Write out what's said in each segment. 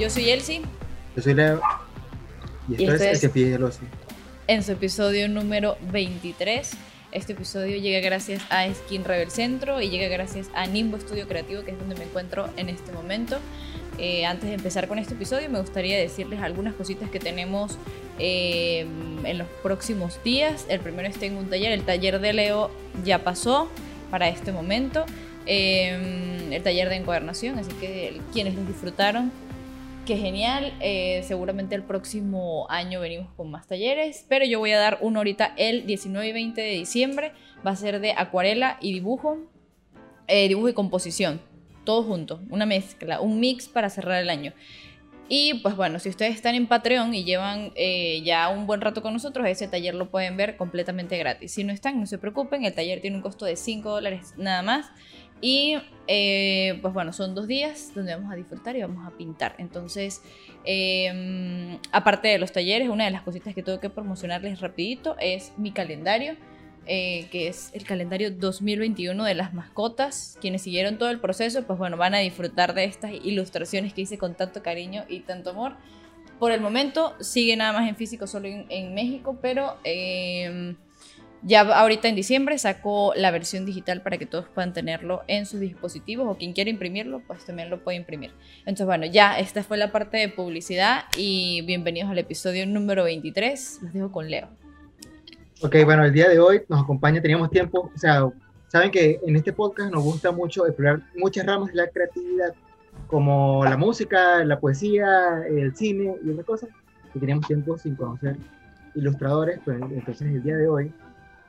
Yo soy Elsie. Yo soy Leo. Y esto, es, El Pide el En su episodio número 23. Este episodio llega gracias a Skin Rebel Centro y llega gracias a Nimbo Estudio Creativo, que es donde me encuentro en este momento. Eh, antes de empezar con este episodio, me gustaría decirles algunas cositas que tenemos eh, en los próximos días. El primero es tengo un taller, el taller de Leo ya pasó para este momento. Eh, el taller de encuadernación, así que quienes lo disfrutaron Genial. Eh, seguramente el próximo año venimos con más talleres, pero yo voy a dar uno ahorita el 19 y 20 de diciembre. Va a ser de acuarela y dibujo, eh, dibujo y composición, todo junto, una mezcla, un mix para cerrar el año. Y pues bueno, si ustedes están en Patreon y llevan eh, ya un buen rato con nosotros, ese taller lo pueden ver completamente gratis. Si no están, no se preocupen, el taller tiene un costo de 5 dólares nada más. Y eh, pues bueno, son dos días donde vamos a disfrutar y vamos a pintar. Entonces, em, aparte de los talleres, una de las cositas que tengo que promocionarles rapidito es mi calendario, eh, que es el calendario 2021 de las mascotas. Quienes siguieron todo el proceso, pues bueno, van a disfrutar de estas ilustraciones que hice con tanto cariño y tanto amor. Por el momento sigue nada más en físico solo en, en México, pero... Eh, ya ahorita en diciembre sacó la versión digital para que todos puedan tenerlo en sus dispositivos o quien quiera imprimirlo, pues también lo puede imprimir. Entonces, bueno, ya esta fue la parte de publicidad y bienvenidos al episodio número 23. Los dejo con Leo. Ok, bueno, el día de hoy nos acompaña, teníamos tiempo, o sea, saben que en este podcast nos gusta mucho explorar muchas ramas de la creatividad, como la música, la poesía, el cine y otras cosas, y teníamos tiempo sin conocer ilustradores, pues entonces el día de hoy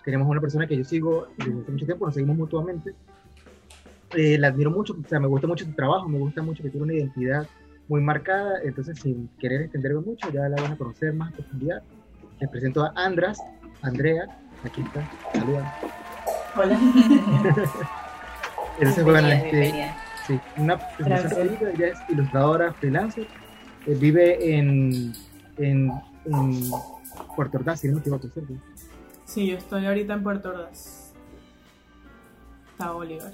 tenemos una persona que yo sigo desde hace mucho tiempo, nos seguimos mutuamente. Eh, la admiro mucho, o sea, me gusta mucho su trabajo, me gusta mucho que tiene una identidad muy marcada, entonces sin querer extenderme mucho, ya la van a conocer más en profundidad. Les presento a Andras, Andrea, aquí está, saluda. Hola. entonces, bueno, este, sí, una presentación ella es ilustradora, freelancer, eh, vive en, en, en Puerto Ordaz, si no me equivoco, ¿cierto? Sí, yo estoy ahorita en Puerto Ordaz. Está Bolívar.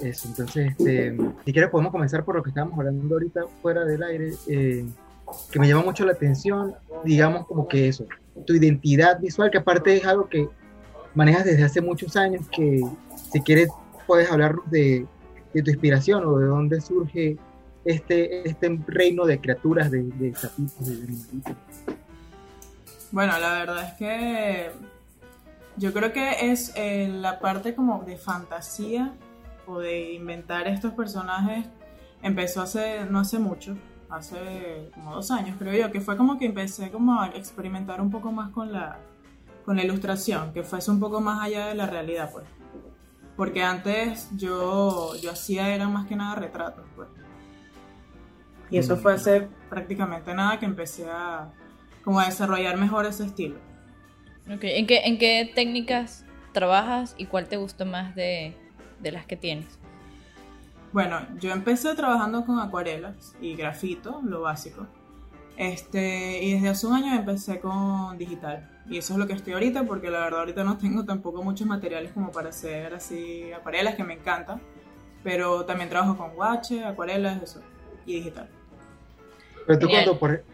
Eso, entonces, este, si quieres podemos comenzar por lo que estábamos hablando ahorita fuera del aire, eh, que me llama mucho la atención, digamos como que eso, tu identidad visual, que aparte es algo que manejas desde hace muchos años, que si quieres puedes hablarnos de, de tu inspiración o de dónde surge este, este reino de criaturas, de, de sapitos, de animalitos. Bueno, la verdad es que yo creo que es eh, la parte como de fantasía o de inventar estos personajes empezó hace, no hace mucho, hace como dos años creo yo, que fue como que empecé como a experimentar un poco más con la, con la ilustración, que fuese un poco más allá de la realidad pues. Porque antes yo, yo hacía era más que nada retratos pues. Y eso fue hace prácticamente nada que empecé a como a desarrollar mejor ese estilo. Okay. ¿En, qué, ¿En qué técnicas trabajas y cuál te gusta más de, de las que tienes? Bueno, yo empecé trabajando con acuarelas y grafito, lo básico. Este, y desde hace un año empecé con digital. Y eso es lo que estoy ahorita, porque la verdad ahorita no tengo tampoco muchos materiales como para hacer así acuarelas que me encantan. Pero también trabajo con guache, acuarelas, eso, y digital. Pero tú cuando, por,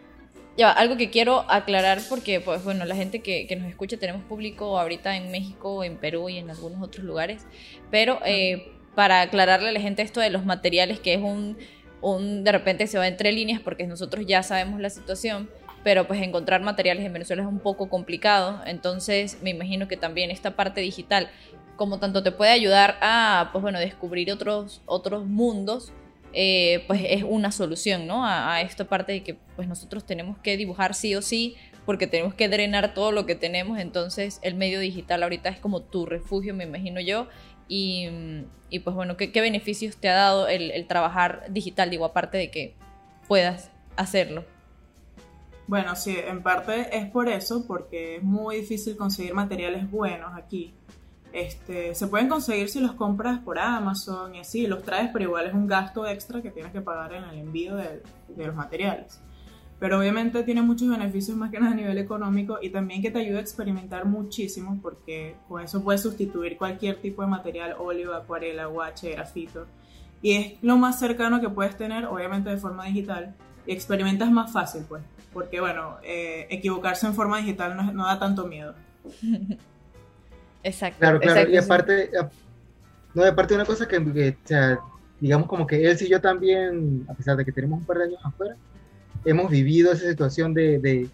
ya, algo que quiero aclarar porque, pues bueno, la gente que, que, nos escucha, tenemos público ahorita en México, en Perú y en algunos otros lugares, pero eh, para aclararle a la gente esto de los materiales, que es un, un, de repente se va entre líneas porque nosotros ya sabemos la situación, pero pues encontrar materiales en Venezuela es un poco complicado, entonces me imagino que también esta parte digital, como tanto te puede ayudar a, pues bueno, descubrir otros, otros mundos, eh, pues es una solución, ¿no? A, esta parte de que pues nosotros tenemos que dibujar sí o sí, porque tenemos que drenar todo lo que tenemos, entonces el medio digital ahorita es como tu refugio, me imagino yo, y, y pues bueno, ¿qué, ¿qué, beneficios te ha dado el, el trabajar digital, digo, aparte de que puedas hacerlo? Bueno, sí, en parte es por eso, porque es muy difícil conseguir materiales buenos aquí. Este, se pueden conseguir si los compras por Amazon y así, los traes, pero igual es un gasto extra que tienes que pagar en el envío de, los materiales. Pero obviamente tiene muchos beneficios más que nada a nivel económico y también que te ayuda a experimentar muchísimo porque con eso puedes sustituir cualquier tipo de material, óleo, acuarela, guache, grafito. Y es lo más cercano que puedes tener, obviamente de forma digital, y experimentas más fácil, pues, porque bueno, eh, equivocarse en forma digital no, da tanto miedo. Exacto. Claro, claro, y aparte, no, aparte una cosa que, o sea, digamos como que él y yo también, a pesar de que tenemos un par de años afuera, hemos vivido esa situación de, de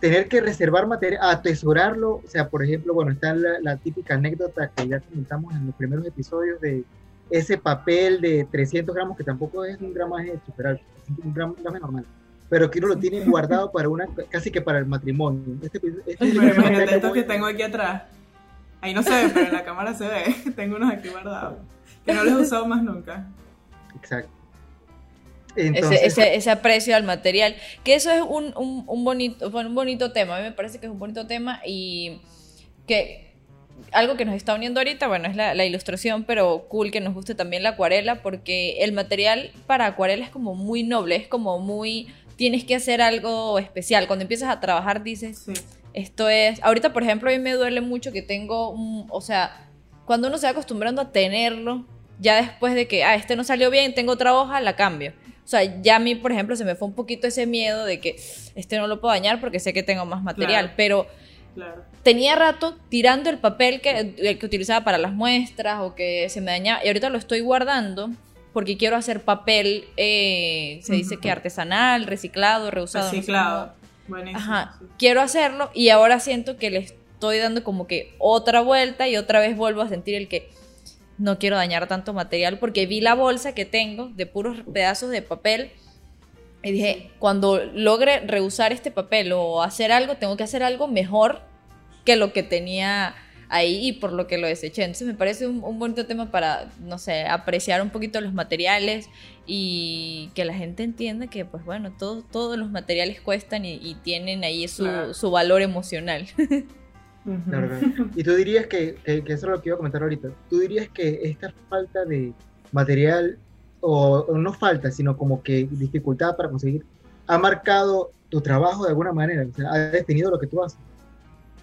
tener que reservar material, atesorarlo, o sea, por ejemplo, bueno, está la, típica anécdota que ya comentamos en los primeros episodios de ese papel de 300 gramos, que tampoco es un gramaje super alto, es un gramaje normal, pero que uno lo tiene guardado para una, casi que para el matrimonio. Este, este es el que tengo aquí atrás. Ahí no se ve, pero en la cámara se ve. tengo unos aquí guardados, que no los he usado más nunca. Exacto. Ese, ese, aprecio al material, que eso es un, un, bonito, un bonito tema, a mí me parece que es un bonito tema y que algo que nos está uniendo ahorita, bueno, es la, ilustración, pero cool que nos guste también la acuarela, porque el material para acuarela es como muy noble, es como muy, tienes que hacer algo especial, cuando empiezas a trabajar dices, esto es, ahorita por ejemplo a mí me duele mucho que tengo, un, o sea, cuando uno se va acostumbrando a tenerlo, ya después de que, ah, este no salió bien, tengo otra hoja, la cambio. O sea, ya a mí, por ejemplo, se me fue un poquito ese miedo de que este no lo puedo dañar porque sé que tengo más material, pero tenía rato tirando el papel que, que utilizaba para las muestras o que se me dañaba y ahorita lo estoy guardando porque quiero hacer papel, eh, se dice que artesanal, reciclado, reusado. Reciclado. Ajá, quiero hacerlo y ahora siento que le estoy dando como que otra vuelta y otra vez vuelvo a sentir el que no quiero dañar tanto material porque vi la bolsa que tengo de puros pedazos de papel y dije, cuando logre reusar este papel o hacer algo, tengo que hacer algo mejor que lo que tenía ahí y por lo que lo deseché. Entonces me parece un, bonito tema para, no sé, apreciar un poquito los materiales y que la gente entienda que, pues bueno, todos los materiales cuestan y, tienen ahí su, su valor emocional. Y tú dirías que, que, eso es lo que iba a comentar ahorita, tú dirías que esta falta de material, o, no falta, sino como que dificultad para conseguir, ha marcado tu trabajo de alguna manera, o sea, ha definido lo que tú haces.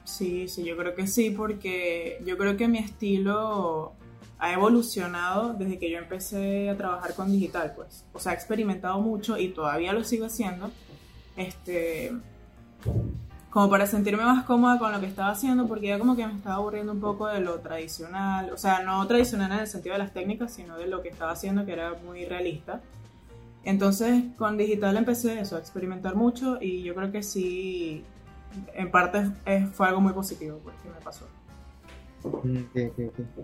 Sí, sí, yo creo que sí, porque yo creo que mi estilo ha evolucionado desde que yo empecé a trabajar con digital, pues. O sea, he experimentado mucho y todavía lo sigo haciendo. Este, como para sentirme más cómoda con lo que estaba haciendo, porque ya como que me estaba aburriendo un poco de lo tradicional, o sea, no tradicional en el sentido de las técnicas, sino de lo que estaba haciendo, que era muy realista. Entonces, con digital empecé eso, a experimentar mucho y yo creo que sí, en parte fue algo muy positivo pues, que me pasó.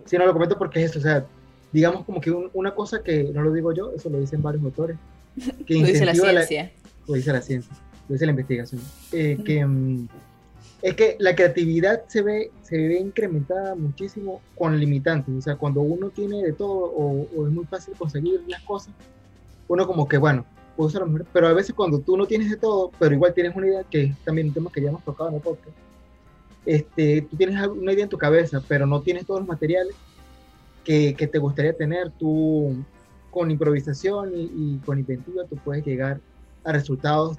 Sí, no lo comento porque es eso, o sea, digamos como que una cosa que no lo digo yo, eso lo dicen varios autores, que lo dice la ciencia. lo dice la ciencia lo dice la investigación, eh, que mm, es que la creatividad se ve, se ve incrementada muchísimo con limitantes. O sea, cuando uno tiene de todo o, es muy fácil conseguir las cosas, uno como que, bueno, puedo usar lo mejor. Pero a veces cuando tú no tienes de todo, pero igual tienes una idea, que es también un tema que ya hemos tocado en el podcast, este, tú tienes una idea en tu cabeza, pero no tienes todos los materiales que, que te gustaría tener, tú con improvisación y, y con inventiva, tú puedes llegar a resultados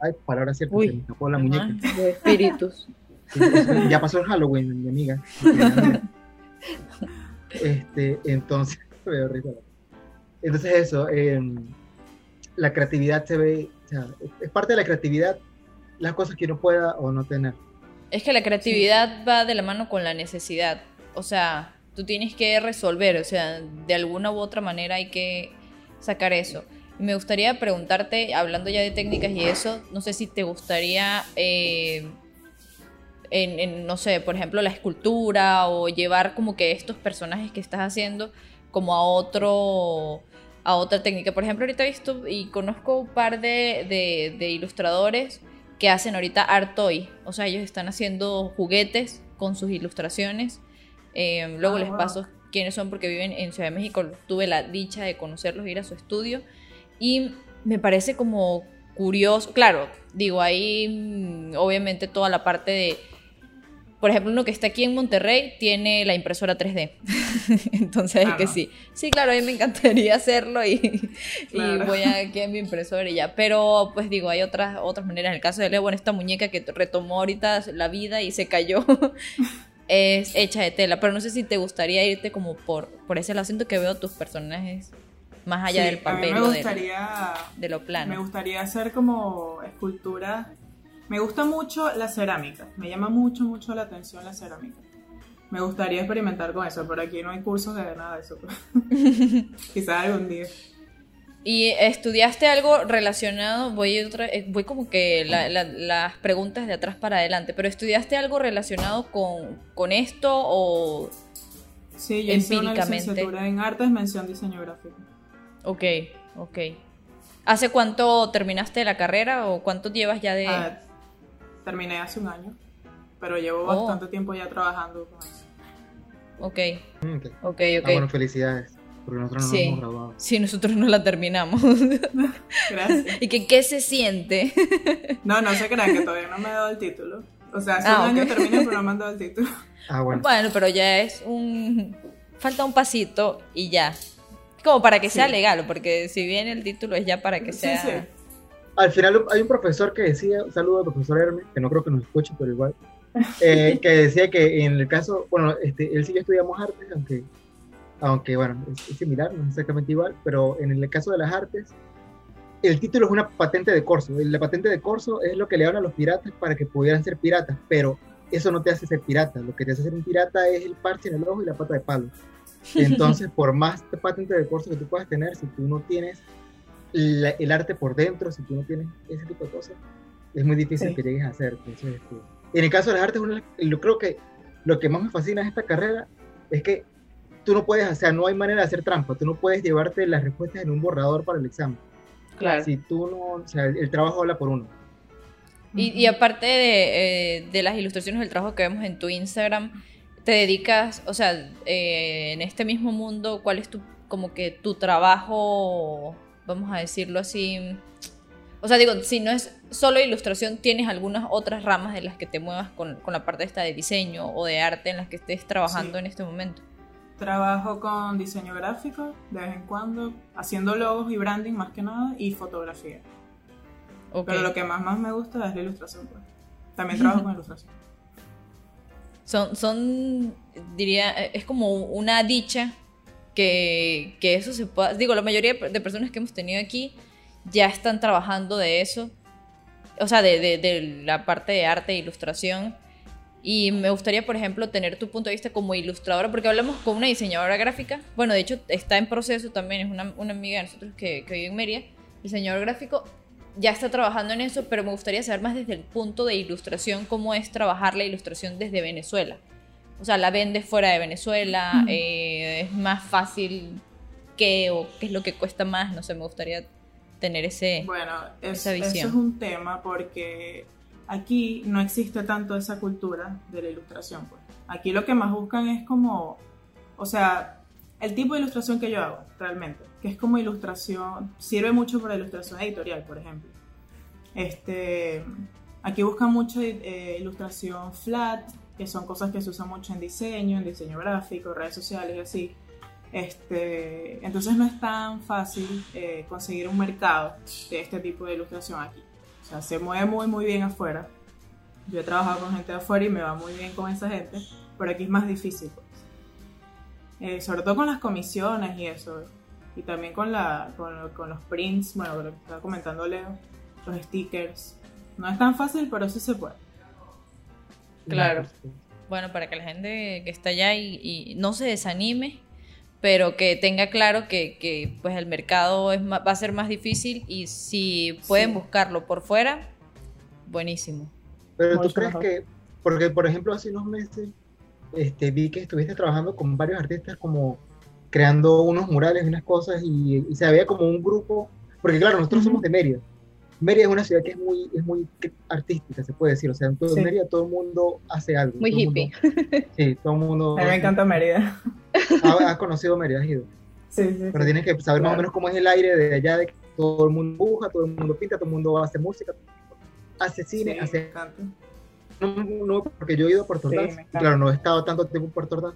Ay, palabra cierta, se me escapó la muñeca. De espíritus. ya pasó el Halloween, mi amiga. Este, entonces, entonces eso, em, la creatividad se ve, o sea, es parte de la creatividad las cosas que uno pueda o no tener. Es que la creatividad va de la mano con la necesidad. O sea, tú tienes que resolver, o sea, de alguna u otra manera hay que sacar eso. Me gustaría preguntarte, hablando ya de técnicas y eso, no sé si te gustaría, eh, en, no sé, por ejemplo, la escultura o llevar como que estos personajes que estás haciendo como a otro a otra técnica. Por ejemplo, ahorita he visto y conozco un par de, de, ilustradores que hacen ahorita art toy. O sea, ellos están haciendo juguetes con sus ilustraciones. Eh, luego les ah, paso quiénes son porque viven en Ciudad de México. Tuve la dicha de conocerlos, ir a su estudio. Y me parece como curioso, claro, digo, ahí mm, obviamente toda la parte de, por ejemplo, uno que está aquí en Monterrey tiene la impresora 3D. Entonces, que sí. Sí, claro, a mí me encantaría hacerlo y, voy aquí a mi impresora y ya. Pero, pues digo, hay otras, otras maneras. En el caso de Leo, bueno, esta muñeca que retomó ahorita la vida y se cayó. es hecha de tela, pero no sé si te gustaría irte como por, por ese lado. Siento que veo tus personajes más allá Sí, del papel a mí me gustaría, de lo plano. me gustaría hacer como escultura. Me gusta mucho la cerámica, me llama mucho, mucho la atención la cerámica. Me gustaría experimentar con eso, pero aquí no hay cursos de nada de eso. Quizás algún día. ¿Y estudiaste algo relacionado? Voy, otra, eh, voy como que la- la- las preguntas de atrás para adelante, pero ¿estudiaste algo relacionado con, con esto o...? Sí, yo hice una licenciatura en artes, mención diseño gráfico. Ok, ok. ¿Hace cuánto terminaste la carrera o cuánto llevas ya de...? Ah, terminé hace un año, pero llevo Oh. bastante tiempo ya trabajando con eso. Ok, Mm, ok. ok, Ah, ok. bueno, felicidades, porque nosotros no Sí. nos hemos graduado. Sí, nosotros no la terminamos. Gracias. ¿Y que qué se siente? No, no se crean que todavía no me he dado el título. O sea, hace Ah, un año ok. terminé, pero no me han dado el título. Ah, bueno. Bueno, pero ya es un... Falta un pasito y ya. Como para que sea Sí. legal, porque si bien el título es ya para que Sí, sea... Al final hay un profesor que decía, un saludo al profesor Hermes, que no creo que nos escuche, pero igual, eh, que decía que en el caso, bueno, este, él sí que estudiamos artes, aunque, aunque bueno, es, es similar, no es exactamente igual, pero en el caso de las artes, el título es una patente de corso. La patente de corso es lo que le dan a los piratas para que pudieran ser piratas, pero eso no te hace ser pirata. Lo que te hace ser un pirata es el parche en el ojo y la pata de palo. Entonces, por más patente de corso que tú puedas tener, si tú no tienes la- el arte por dentro, si tú no tienes ese tipo de cosas, es muy difícil Sí. que llegues a hacer. Entonces, este, en el caso de las artes, las- yo creo que lo que más me fascina de esta carrera es que tú no puedes, o sea, no hay manera de hacer trampa, tú no puedes llevarte las respuestas en un borrador para el examen. Claro. Si tú no, o sea, el, el trabajo habla por uno. Y, y aparte de, eh, de las ilustraciones del trabajo que vemos en tu Instagram, te dedicas, o sea, eh, en este mismo mundo, ¿cuál es tu, como que tu trabajo, vamos a decirlo así? O sea, digo, si no es solo ilustración, ¿tienes algunas otras ramas de las que te muevas con, con la parte esta de diseño o de arte en las que estés trabajando Sí. en este momento? Trabajo con diseño gráfico de vez en cuando, haciendo logos y branding más que nada, y fotografía. Pero lo que más, más me gusta es la ilustración. Pues. También trabajo con ilustración. Son, son, diría, es como una dicha que, que eso se pueda, digo, la mayoría de personas que hemos tenido aquí ya están trabajando de eso, o sea, de, de- de la parte de arte e ilustración. Y me gustaría, por ejemplo, tener tu punto de vista como ilustradora, porque hablamos con una diseñadora gráfica, bueno, de hecho está en proceso también, es una, una amiga de nosotros que, que vive en Mérida, diseñador gráfico, ya está trabajando en eso, pero me gustaría saber más desde el punto de ilustración, cómo es trabajar la ilustración desde Venezuela. O sea, la vendes fuera de Venezuela, Ujú. eh, es más fácil que, o qué es lo que cuesta más, no sé, me gustaría tener ese... Bueno, es- Esa eso visión. es un tema porque aquí no existe tanto esa cultura de la ilustración. Pues. Aquí lo que más buscan es como, o sea, el tipo de ilustración que yo hago realmente, que es como ilustración, sirve mucho para ilustración editorial, por ejemplo. Este, aquí buscan mucho eh, ilustración flat, que son cosas que se usan mucho en diseño, en diseño gráfico, redes sociales y así. Este, entonces no es tan fácil eh, conseguir un mercado de este tipo de ilustración aquí. O sea, se mueve muy muy bien afuera. Yo he trabajado con gente de afuera y me va muy bien con esa gente, pero aquí es más difícil. Pues. Eh, sobre todo con las comisiones y eso. Y también con, la, con, con los prints, bueno, lo que estaba comentando Leo, los stickers. No es tan fácil, pero sí se puede. Claro. Bueno, para que la gente que está allá y, y no se desanime, pero que tenga claro que, que, pues el mercado es ma- va a ser más difícil y si pueden Sí. buscarlo por fuera, buenísimo. Pero tú Mucho crees mejor. que, porque por ejemplo hace unos meses este, vi que estuviste trabajando con varios artistas como creando unos murales y unas cosas y, y se había como un grupo, porque claro, nosotros Ujú. somos de Mérida. Mérida es una ciudad que es muy, es muy artística, se puede decir. O sea, en todo Sí. Mérida todo el mundo hace algo. Muy hippie. mundo- sí, todo el mundo A mí me encanta Mérida. ha, ha conocido Mérida, has ido. Sí, sí, Pero tienes que saber más o Claro. menos cómo es el aire de allá, de que todo el mundo dibuja, todo el mundo pinta, todo el mundo hace música, hace cine, Sí, hace no, no, porque yo he ido a Puerto Ordaz, claro, no he estado tanto tiempo en Puerto Ordaz,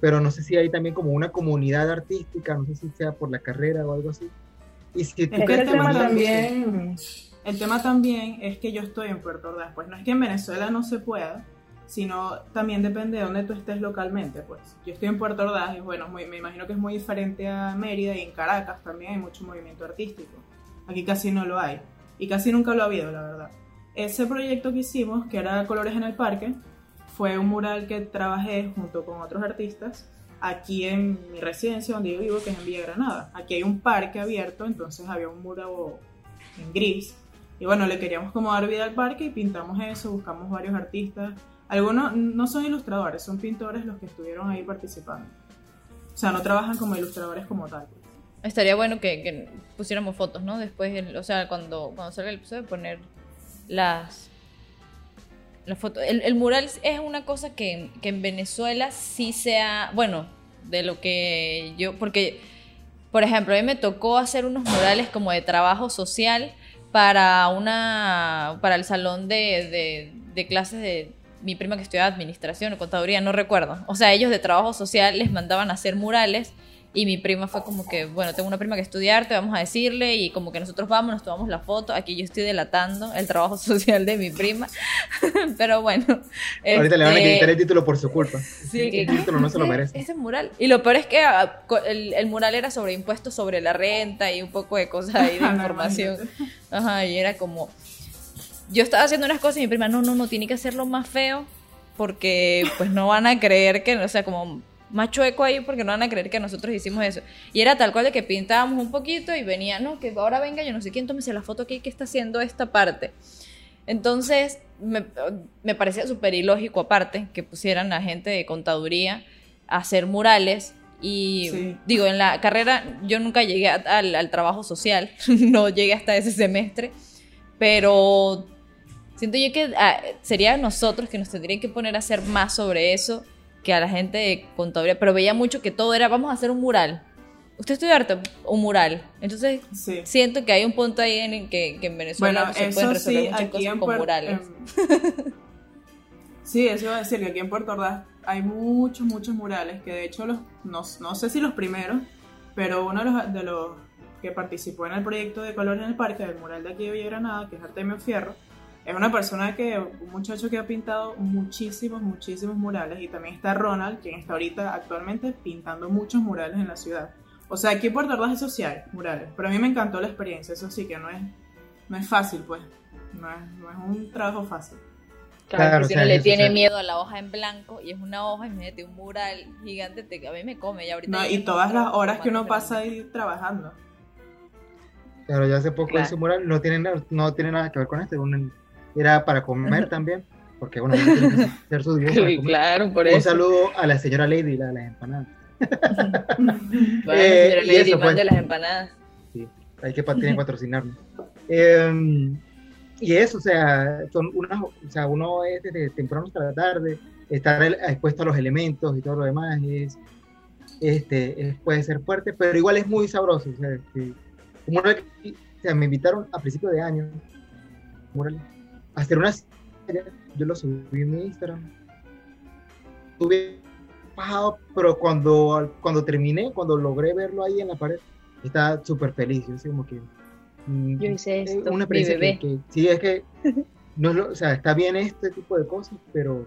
pero no sé si hay también como una comunidad artística, no sé si sea por la carrera o algo así. Y si tú Es que crees el tema también, el tema también es que yo estoy en Puerto Ordaz. Pues no es que en Venezuela no se pueda, sino también depende de dónde tú estés localmente. Pues yo estoy en Puerto Ordaz y bueno, me imagino que es muy diferente a Mérida y en Caracas también hay mucho movimiento artístico. Aquí casi no lo hay y casi nunca lo ha habido, la verdad. Ese proyecto que hicimos, que era Colores en el Parque, fue un mural que trabajé junto con otros artistas aquí en mi residencia donde yo vivo, que es en Villa Granada. Aquí hay un parque abierto, entonces había un mural en gris. Y bueno, le queríamos como dar vida al parque y pintamos eso, buscamos varios artistas. Algunos no son ilustradores, son pintores los que estuvieron ahí participando. O sea, no trabajan como ilustradores como tal. Estaría bueno que, pusiéramos fotos, ¿no? Después, o sea, cuando, cuando salga el episodio, poner las, las fotos. El, mural es una cosa que, que en Venezuela sí sea, bueno, de lo que yo, porque, por ejemplo, a mí me tocó hacer unos murales como de trabajo social para una, para el salón de, de, de clases de mi prima que estudiaba administración o contaduría, no recuerdo. O sea, ellos de trabajo social les mandaban a hacer murales y mi prima fue como que, bueno, tengo una prima que estudiar, te vamos a decirle y como que nosotros vamos, nos tomamos la foto. Aquí yo estoy delatando el trabajo social de mi prima. Pero bueno. Ahorita le van a este, quitar el título por su culpa. Sí, el título no se lo merece. Ese mural. Y lo peor es que ah, el, el, mural era sobre impuestos sobre la renta y un poco de cosas ahí de información. Ajá, y era como. Yo estaba haciendo unas cosas y mi prima, no, no, no, tiene que hacerlo más feo porque pues no van a creer que, o sea, como más chueco ahí porque no van a creer que nosotros hicimos eso. Y era tal cual de que pintábamos un poquito y venía, no, que ahora venga yo no sé quién, tómese la foto aquí que está haciendo esta parte. Entonces, me, me parecía súper ilógico aparte que pusieran a gente de contaduría a hacer murales. Y digo, en la carrera yo nunca llegué al, al trabajo social, no llegué hasta ese semestre, pero siento yo que ah, sería nosotros que nos tendrían que poner a hacer más sobre eso que a la gente de contaduría, pero veía mucho que todo era, vamos a hacer un mural. Usted estudia arte, un mural. Entonces, siento que hay un punto ahí en que, que en Venezuela se pueden resolver muchas cosas con murales. sí, eso iba a decir, que aquí en Puerto Ordaz hay muchos, muchos murales, que de hecho, los, no, no sé si los primeros, pero uno de los, de los que participó en el proyecto de Color en el Parque, del mural de aquí de Villa Granada, que es Artemio Fierro, es una persona que, un muchacho que ha pintado muchísimos, muchísimos murales y también está Ronald, quien está ahorita actualmente pintando muchos murales en la ciudad. O sea, aquí en Puerto Ordaz es social, murales, pero a mí me encantó la experiencia, eso sí que no es, no es fácil, pues, no es, no es un trabajo fácil. Claro, si uno le tiene miedo a la hoja en blanco y es una hoja, imagínate, un mural gigante, te, a mí me come ya ahorita. No, y todas las horas que uno pasa ahí trabajando. Claro, ya hace poco ese mural no tiene, no tiene nada que ver con este, un, era para comer también, porque bueno, tiene que hacer sus Sí, claro, por eso. Un saludo a la señora Lady, la de las empanadas. bueno, eh, señora Lady, pues, de las empanadas. Sí, hay que tienen que patrocinarnos. Eh, y eso, o sea, son unas, o sea, uno es desde temprano hasta la tarde, estar expuesto a los elementos y todo lo demás es, este, puede ser fuerte, pero igual es muy sabroso. O sea, este, como o sea, me invitaron a principios de año, hacer una yo lo subí en mi Instagram. Estuve bajado, pero cuando, cuando terminé, cuando logré verlo ahí en la pared, estaba súper feliz. Yo, como que, mm, yo hice esto, una mi bebé. Que, sí, es que no o sea, está bien este tipo de cosas, pero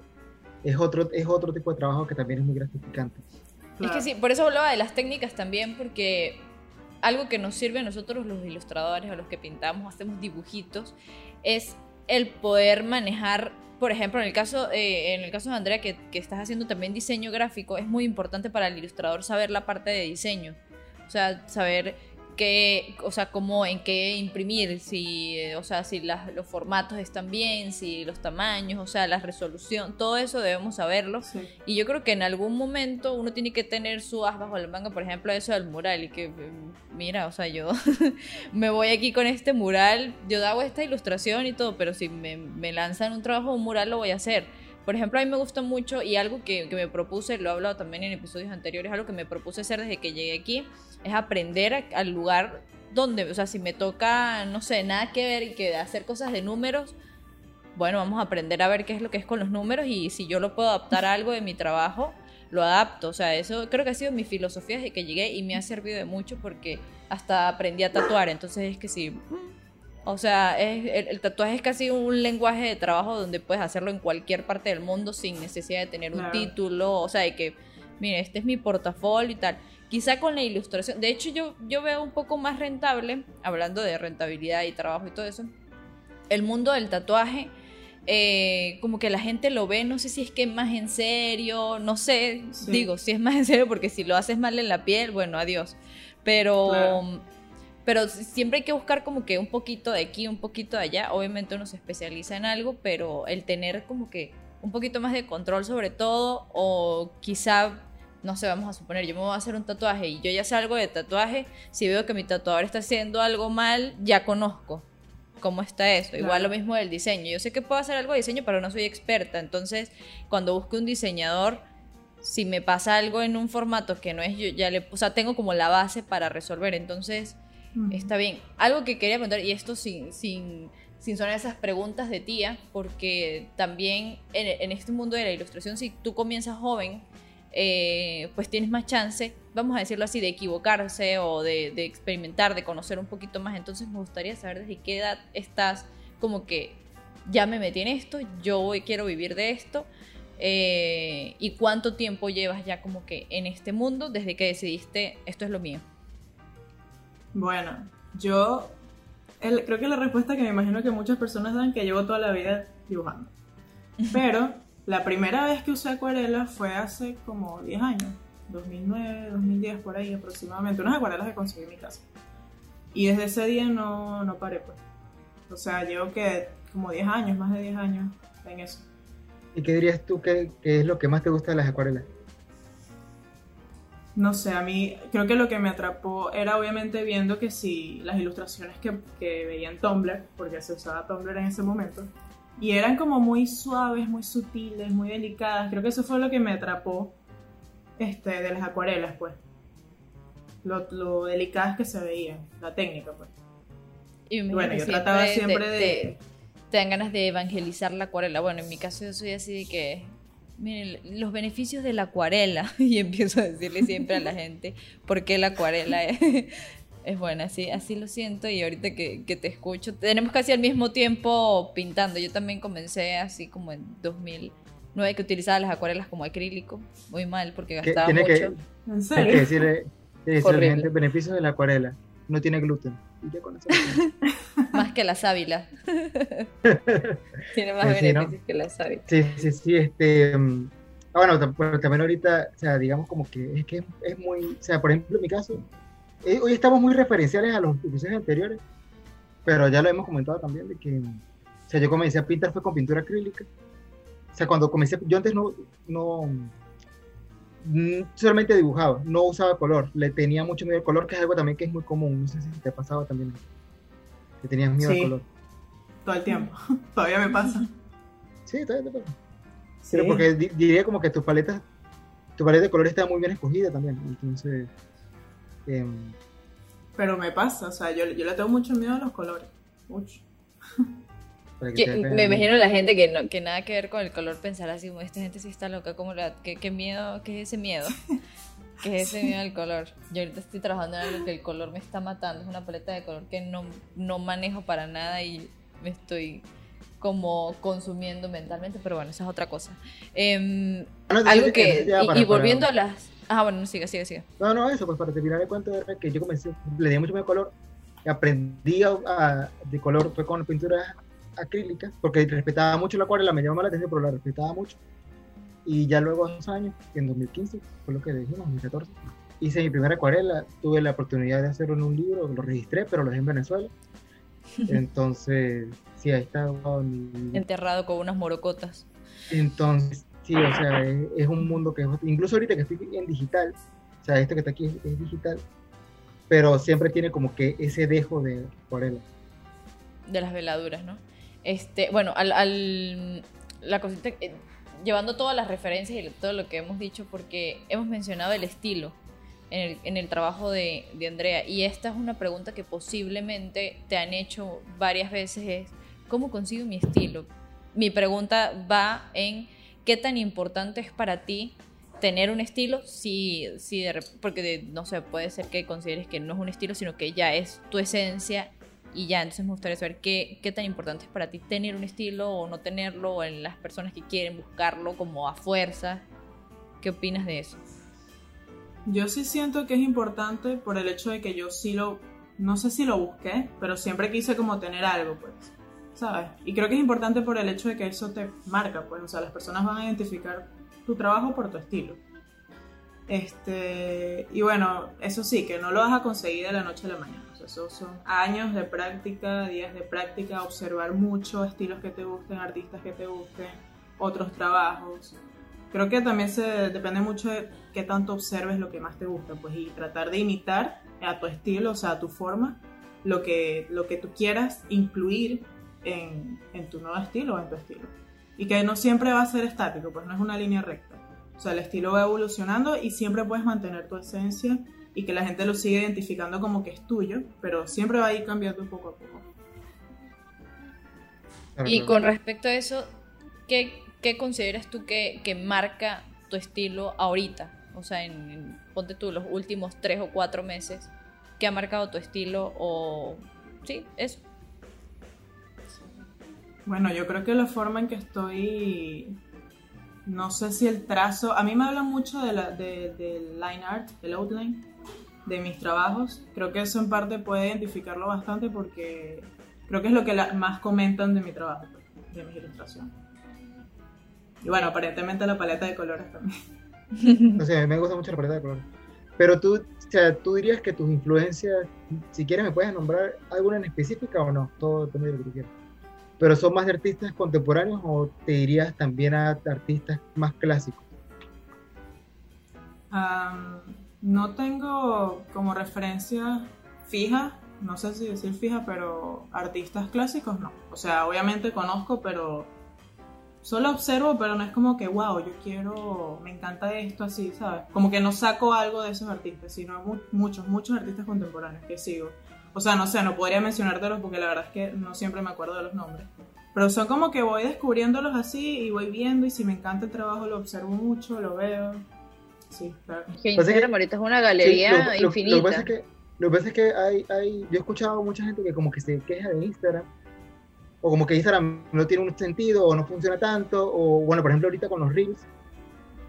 es otro, es otro tipo de trabajo que también es muy gratificante. Es que sí, por eso hablaba de las técnicas también, porque algo que nos sirve a nosotros los ilustradores, a los que pintamos, hacemos dibujitos, es el poder manejar, por ejemplo, en el caso, eh, en el caso de Andrea, que, que, estás haciendo también diseño gráfico, es muy importante para el ilustrador saber la parte de diseño. O sea, saber qué, o sea, cómo, en qué imprimir, si, eh, o sea, si los formatos están bien, si los tamaños, o sea, la resolución, todo eso debemos saberlo. Y yo creo que en algún momento uno tiene que tener su as bajo la manga, por ejemplo, eso del mural, y que, mm, mira, o sea, yo me voy aquí con este mural, yo hago esta ilustración y todo, pero si me, me lanzan un trabajo, un mural, lo voy a hacer. Por ejemplo, a mí me gusta mucho y algo que, que me propuse, lo he hablado también en episodios anteriores, algo que me propuse hacer desde que llegué aquí, es aprender al lugar donde, o sea, si me toca, no sé, nada que ver y que hacer cosas de números, bueno, vamos a aprender a ver qué es lo que es con los números y si yo lo puedo adaptar a algo de mi trabajo, lo adapto. O sea, eso creo que ha sido mi filosofía desde que llegué y me ha servido de mucho porque hasta aprendí a tatuar. Entonces es que sí, O sea, es, el, tatuaje es casi un lenguaje de trabajo donde puedes hacerlo en cualquier parte del mundo sin necesidad de tener un título, o sea, de que, mire, este es mi portafolio y tal. Quizá con la ilustración, de hecho yo, yo veo un poco más rentable, hablando de rentabilidad y trabajo y todo eso, el mundo del tatuaje, eh, como que la gente lo ve, no sé si es que es más en serio, no sé, digo, si es más en serio porque si lo haces mal en la piel, bueno, adiós. Pero pero siempre hay que buscar como que un poquito de aquí, un poquito de allá. Obviamente uno se especializa en algo, pero el tener como que un poquito más de control sobre todo, o quizá, no sé, vamos a suponer, yo me voy a hacer un tatuaje y yo ya sé algo de tatuaje, si veo que mi tatuador está haciendo algo mal, ya conozco cómo está eso. Igual lo mismo del diseño. Yo sé que puedo hacer algo de diseño, pero no soy experta. Entonces, cuando busco un diseñador, si me pasa algo en un formato que no es yo, ya le, o sea, tengo como la base para resolver. Entonces, Está bien. Algo que quería preguntar, y esto sin, sin, sin sonar esas preguntas de tía, porque también en, este mundo de la ilustración, si tú comienzas joven, eh, pues tienes más chance, vamos a decirlo así, de equivocarse o de, de, experimentar, de conocer un poquito más. Entonces me gustaría saber desde qué edad estás como que ya me metí en esto, yo hoy quiero vivir de esto. Eh, y cuánto tiempo llevas ya como que en este mundo desde que decidiste esto es lo mío. Bueno, yo creo que la respuesta que me imagino que muchas personas dan que llevo toda la vida dibujando. Pero la primera vez que usé acuarela fue hace como 10 años, 2009, 2010 por ahí aproximadamente, unas acuarelas que conseguí en mi casa. Y desde ese día no, no paré pues. O sea, llevo que como 10 años, más de 10 años en eso. ¿Y qué dirías tú que, que es lo que más te gusta de las acuarelas? no sé, a mí creo que lo que me atrapó era obviamente viendo que si las ilustraciones que, que veía en Tumblr, porque se usaba Tumblr en ese momento, y eran como muy suaves, muy sutiles, muy delicadas, creo que eso fue lo que me atrapó este, de las acuarelas, pues. Lo, lo delicadas que se veían, la técnica, pues. Y, bueno, yo trataba siempre de... te dan ganas de evangelizar la acuarela. Bueno, en mi caso yo soy así de que miren, los beneficios de la acuarela, y empiezo a decirle siempre a la gente por qué la acuarela es, es buena, así, así lo siento y ahorita que, que, te escucho, tenemos casi al mismo tiempo pintando, yo también comencé así como en 2009 que utilizaba las acuarelas como acrílico, muy mal porque gastaba mucho. Que, ¿En serio? que decirle, gente, beneficios de la acuarela, no tiene gluten. más que la sábila. Tiene más beneficios que la sábila. Sí, sí, sí. Este, mm, ah, bueno, también ahorita, o sea, digamos como que es que es muy, o sea, por ejemplo, en mi caso, eh, hoy estamos muy referenciales a los episodios anteriores, pero ya lo hemos comentado también de que, o sea, yo comencé a pintar fue con pintura acrílica. O sea, cuando comencé, yo antes no, no, Mm, solamente dibujaba, no usaba color, le tenía mucho miedo al color, que es algo también que es muy común, no sé si te pasaba también, que tenías miedo al color. Todo el tiempo, todavía me pasa. Sí, todavía te pasa. Pero porque diría como que tu paleta, tu paleta de colores está muy bien escogida también, entonces... Em, Pero me pasa, o sea, yo, yo le tengo mucho miedo a los colores, mucho. me imagino la gente que, no, que nada que ver con el color pensará así, esta gente sí está loca, como la, ¿qué, miedo, qué es ese miedo? ¿Qué es ese miedo al color? Yo ahorita estoy trabajando en algo que el color me está matando, es una paleta de color que no, no manejo para nada y me estoy como consumiendo mentalmente, pero bueno, esa es otra cosa. Em, algo que, y, volviendo a las... Ah, bueno, siga, siga, siga. No, no, eso, pues para terminar el cuento, era que yo comencé, le di mucho al color, aprendí a, de color, fue con pintura acrílica, porque respetaba mucho la acuarela, me llamaba la atención, pero la respetaba mucho. Y ya luego, dos años, en 2015, fue lo que dijimos, 2014, hice mi primera acuarela, tuve la oportunidad de hacerlo en un libro, lo registré, pero lo dejé en Venezuela. Entonces, sí, ahí está. Enterrado con unas morocotas. Entonces, sí, o sea, es, un mundo que, incluso ahorita que estoy en digital, o sea, esto que está aquí es, digital, pero siempre tiene como que ese dejo de acuarela. De las veladuras, ¿no? Este, bueno, al, la cosita, eh, llevando todas las referencias y todo lo que hemos dicho, porque hemos mencionado el estilo en el, en el trabajo de, de, Andrea, y esta es una pregunta que posiblemente te han hecho varias veces, es, ¿cómo consigo mi estilo? Mi pregunta va en qué tan importante es para ti tener un estilo, si, si porque no sé, puede ser que consideres que no es un estilo, sino que ya es tu esencia y ya, entonces me gustaría saber qué, qué tan importante es para ti tener un estilo o no tenerlo, o en las personas que quieren buscarlo como a fuerza. ¿Qué opinas de eso? Yo sí siento que es importante por el hecho de que yo sí lo, no sé si lo busqué, pero siempre quise como tener algo, pues, ¿sabes? Y creo que es importante por el hecho de que eso te marca, pues, o sea, las personas van a identificar tu trabajo por tu estilo. Este, y bueno, eso sí, que no lo vas a conseguir de la noche a la mañana. O sea, eso son años de práctica, días de práctica, observar mucho estilos que te gusten, artistas que te gusten, otros trabajos. Creo que también se depende mucho de qué tanto observes lo que más te gusta, pues, y tratar de imitar a tu estilo, o sea, a tu forma, lo que, lo que tú quieras incluir en, en tu nuevo estilo o en tu estilo. Y que no siempre va a ser estático, pues no es una línea recta. O sea, el estilo va evolucionando y siempre puedes mantener tu esencia y que la gente lo siga identificando como que es tuyo, pero siempre va a ir cambiando poco a poco. Y con respecto a eso, ¿qué, qué consideras tú que, que, marca tu estilo ahorita? O sea, en, ponte tú los últimos tres o cuatro meses, ¿qué ha marcado tu estilo o... Sí, eso. Bueno, yo creo que la forma en que estoy no sé si el trazo, a mí me habla mucho de la, del line art, el outline de mis trabajos. Creo que eso en parte puede identificarlo bastante porque creo que es lo que más comentan de mi trabajo, de mi ilustración. Y bueno, aparentemente la paleta de colores también. O sea, me gusta mucho la paleta de colores. Pero tú, o sea, tú dirías que tus influencias, si quieres me puedes nombrar alguna en específica o no, todo depende de lo que tú quieras pero son más de artistas contemporáneos o te dirías también a artistas más clásicos? no tengo como referencia fija, no sé si decir fija, pero artistas clásicos no. O sea, obviamente conozco, pero solo observo, pero no es como que, wow, yo quiero, me encanta esto así, ¿sabes? Como que no saco algo de esos artistas, sino muchos, muchos artistas contemporáneos que sigo. O sea, no sé, no podría mencionártelos porque la verdad es que no siempre me acuerdo de los nombres. Pero son como que voy descubriéndolos así y voy viendo y si me encanta el trabajo lo observo mucho, lo veo. Sí, claro. Que Instagram ahorita es una galería infinita. Lo, que pasa es que, lo que, pasa es que hay, hay, yo he escuchado mucha gente que como que se queja de Instagram o como que Instagram no tiene un sentido o no funciona tanto o bueno, por ejemplo ahorita con los Reels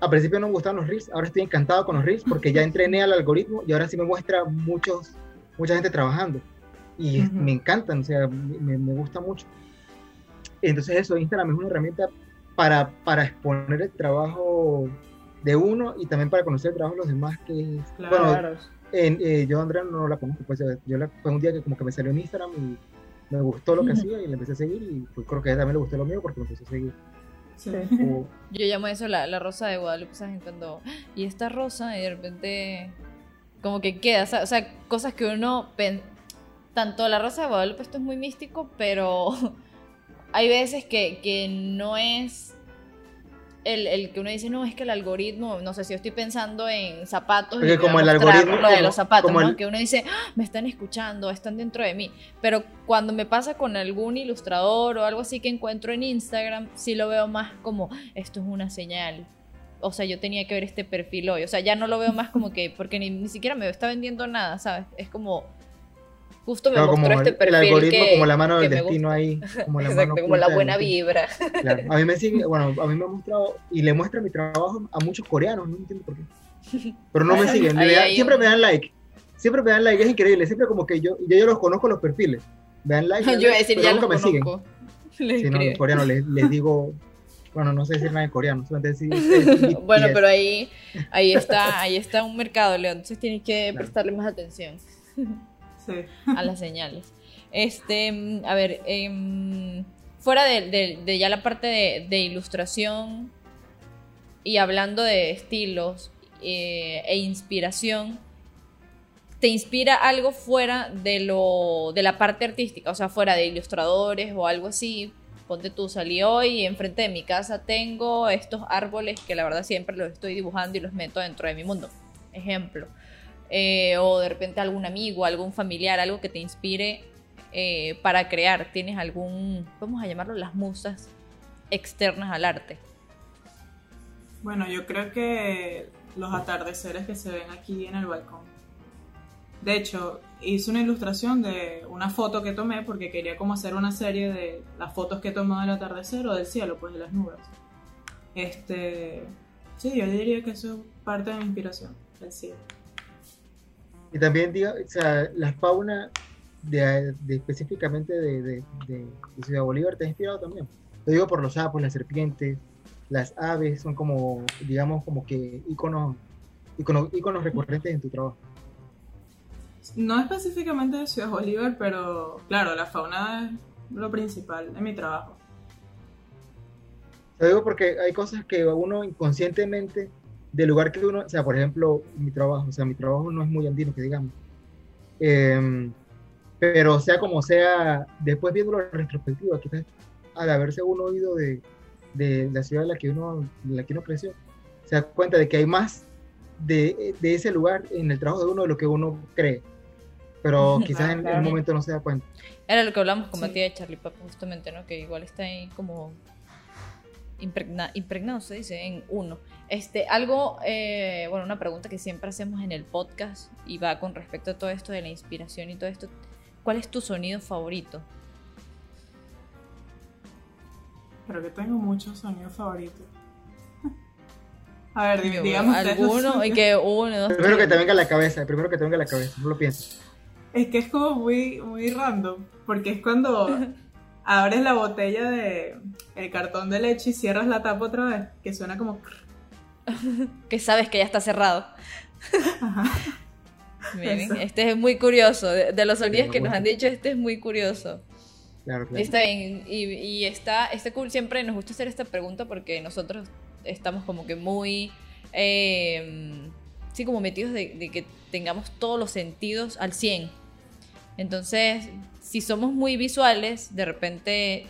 al principio no me gustaban los Reels, ahora estoy encantado con los Reels porque ya entrené al algoritmo y ahora sí me muestra muchos mucha gente trabajando y me encantan, o sea, me, me, gusta mucho. Entonces eso, Instagram es una herramienta para, para exponer el trabajo de uno y también para conocer el trabajo de los demás que claro. bueno en, eh, yo Andrea no la conozco pues yo la, fue un día que como que me salió en Instagram y me gustó lo que hacía y le empecé a seguir y pues creo que a ella también le gustó lo mío porque me empecé a seguir sí. yo llamo eso la, la rosa de Guadalupe ¿sabes? cuando y esta rosa y de repente como que queda, o sea, cosas que uno, tanto la Rosa de Guadalupe, esto es muy místico, pero hay veces que, que no es el, el, que uno dice, no, es que el algoritmo, no sé si yo estoy pensando en zapatos, y como el algoritmo lo de los zapatos, ¿no? que uno dice, ah, me están escuchando, están dentro de mí, pero cuando me pasa con algún ilustrador o algo así que encuentro en Instagram, sí lo veo más como, esto es una señal, o sea, yo tenía que ver este perfil hoy. O sea, ya no lo veo más como que, porque ni, ni siquiera me está vendiendo nada, ¿sabes? Es como, justo me mostró este perfil. El algoritmo como la mano del destino ahí. Como la, Exacto, como la buena vibra. Claro. A mí me sigue, bueno, a mí me ha mostrado y le muestra mi trabajo a muchos coreanos, no entiendo por qué. Pero no me siguen, siempre me dan like. Siempre me dan like, es increíble, siempre como que yo, yo, yo los conozco los perfiles. Me dan like, yo iba a decir, ya nunca me siguen. Si no, los coreanos les, les digo bueno, no sé decir nada en coreano, solamente decir. bueno, pero ahí, ahí, está, ahí está un mercado, León, entonces tienes que prestarle más atención a las señales. Este, a ver, em, fuera de, de, ya la parte de, de, ilustración y hablando de estilos eh, e inspiración, ¿te inspira algo fuera de, lo, de la parte artística? O sea, fuera de ilustradores o algo así, ponte tú, salí hoy y enfrente de mi casa tengo estos árboles que la verdad siempre los estoy dibujando y los meto dentro de mi mundo. Ejemplo. Eh, o de repente algún amigo, algún familiar, algo que te inspire eh, para crear. ¿Tienes algún, vamos a llamarlo las musas externas al arte? Bueno, yo creo que los atardeceres que se ven aquí en el balcón. De hecho, hice una ilustración de una foto que tomé porque quería como hacer una serie de las fotos que he tomado del atardecer o del cielo, pues de las nubes. Este, sí, yo diría que eso es parte de mi inspiración, el cielo. Y también, digo, o sea, la fauna de, específicamente de, de, de, Ciudad Bolívar te ha inspirado también. Lo digo por los sapos, las serpientes, las aves, son como, digamos, como que iconos, iconos, iconos recurrentes en tu trabajo. No específicamente de Ciudad Bolívar, pero claro, la fauna es lo principal de mi trabajo. Lo digo porque hay cosas que uno inconscientemente, del lugar que uno, o sea, por ejemplo, mi trabajo, o sea, mi trabajo no es muy andino, que digamos. Eh, pero sea como sea, después viendo la retrospectiva, quizás al haberse uno oído de, de la ciudad en la que uno, la que uno creció, se da cuenta de que hay más de, de, ese lugar en el trabajo de uno de lo que uno cree. Pero quizás en, un momento no se da cuenta. Era lo que hablamos con sí. Matías de Charlie Papa, justamente, ¿no? Que igual está ahí como impregna, impregnado, se dice, en uno. Este, algo, eh, bueno, una pregunta que siempre hacemos en el podcast y va con respecto a todo esto de la inspiración y todo esto. ¿Cuál es tu sonido favorito? Creo que tengo muchos sonidos favoritos. A ver, digamos alguno y que uno, dos, Primero tres. que te venga a la cabeza, primero que te venga a la cabeza, no lo pienses. Es que es como muy, muy random, porque es cuando abres la botella de el cartón de leche y cierras la tapa otra vez, que suena como que sabes que ya está cerrado. Miren, este es muy curioso. De, de los sonidos que nos han dicho, este es muy curioso. Claro, claro. Está bien, y, y, está, está cool. Siempre nos gusta hacer esta pregunta porque nosotros estamos como que muy. Eh, sí, como metidos de, de, que tengamos todos los sentidos al 100. Entonces, si somos muy visuales, de repente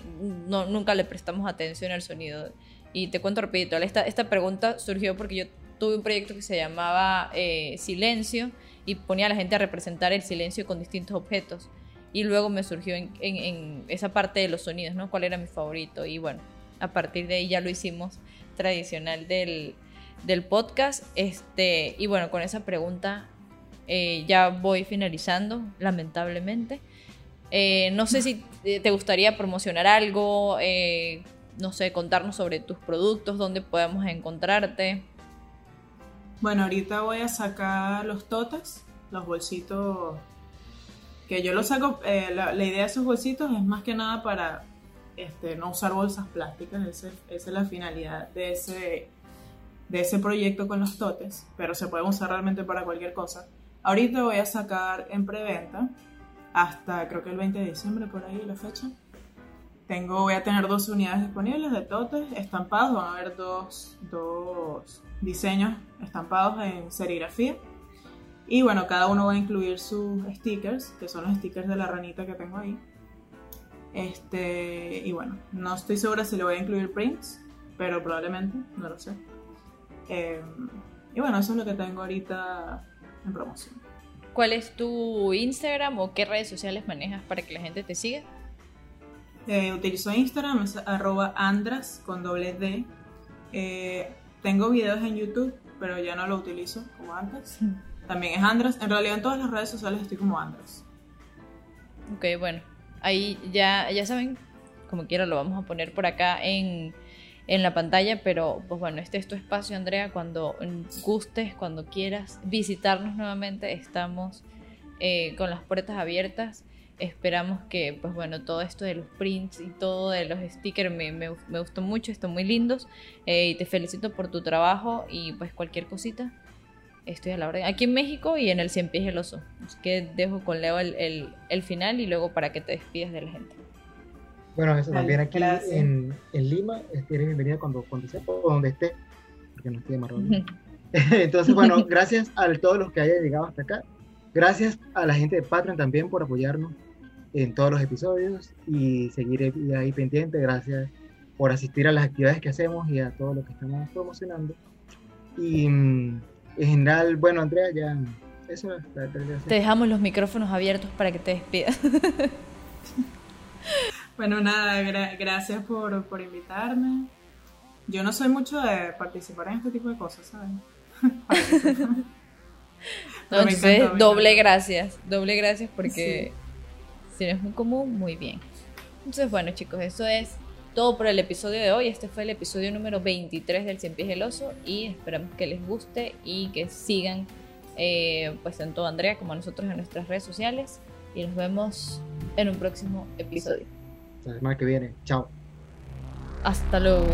no, nunca le prestamos atención al sonido. Y te cuento rapidito, esta, esta pregunta surgió porque yo tuve un proyecto que se llamaba eh, Silencio y ponía a la gente a representar el silencio con distintos objetos. Y luego me surgió en, en, esa parte de los sonidos, ¿no? ¿Cuál era mi favorito? Y bueno, a partir de ahí ya lo hicimos tradicional del, del podcast. Este, y bueno, con esa pregunta eh, ya voy finalizando, lamentablemente. Eh, no sé si te gustaría promocionar algo, eh, no sé, contarnos sobre tus productos, dónde podemos encontrarte. Bueno, ahorita voy a sacar los totes, los bolsitos que yo los saco, la, idea de esos bolsitos es más que nada para este, no usar bolsas plásticas, esa es la finalidad de ese, de ese proyecto con los totes, pero se pueden usar realmente para cualquier cosa. Ahorita voy a sacar en preventa hasta creo que el 20 de diciembre, por ahí la fecha. Tengo, voy a tener dos unidades disponibles de totes estampados, van a haber dos, dos diseños estampados en serigrafía. Y bueno, cada uno va a incluir sus stickers, que son los stickers de la ranita que tengo ahí. Este, y bueno, no estoy segura si le voy a incluir prints, pero probablemente, no lo sé. Eh, y bueno, eso es lo que tengo ahorita en promoción. ¿Cuál es tu Instagram o qué redes sociales manejas para que la gente te siga? Eh, utilizo Instagram, es arroba andras con doble D. Eh, tengo videos en YouTube, pero ya no lo utilizo como antes. También es Andras. En realidad en todas las redes sociales estoy como Andras. Ok, bueno. Ahí ya, ya saben, como quiera lo vamos a poner por acá en, en la pantalla, pero pues bueno, este es tu espacio, Andrea. Cuando gustes, cuando quieras visitarnos nuevamente, estamos eh, con las puertas abiertas. Esperamos que, pues bueno, todo esto de los prints y todo de los stickers me, me, me gustó mucho, están muy lindos. Eh, y te felicito por tu trabajo y pues cualquier cosita, estoy a la orden. Aquí en México y en el Cien Pies el Oso. Así que dejo con Leo el, el, el, final y luego para que te despidas de la gente. Bueno, eso también aquí en, en, Lima, eres bienvenida cuando, cuando sea o donde esté, porque no estoy amarrado. Entonces, bueno, gracias a todos los que hayan llegado hasta acá. Gracias a la gente de Patreon también por apoyarnos en todos los episodios y seguir ahí pendiente. Gracias por asistir a las actividades que hacemos y a todo lo que estamos promocionando. Y en general, bueno, Andrea, ya eso es. Te dejamos los micrófonos abiertos para que te despidas. bueno, nada, gra gracias por, por invitarme. Yo no soy mucho de participar en este tipo de cosas, ¿sabes? No, entonces doble gracias, doble gracias porque si no es muy común, muy bien. Entonces, bueno chicos, eso es todo por el episodio de hoy. Este fue el episodio número 23 del Cien Pies el Oso y esperamos que les guste y que sigan eh, pues tanto Andrea como nosotros en nuestras redes sociales y nos vemos en un próximo episodio. La semana que viene. Chao. Hasta luego.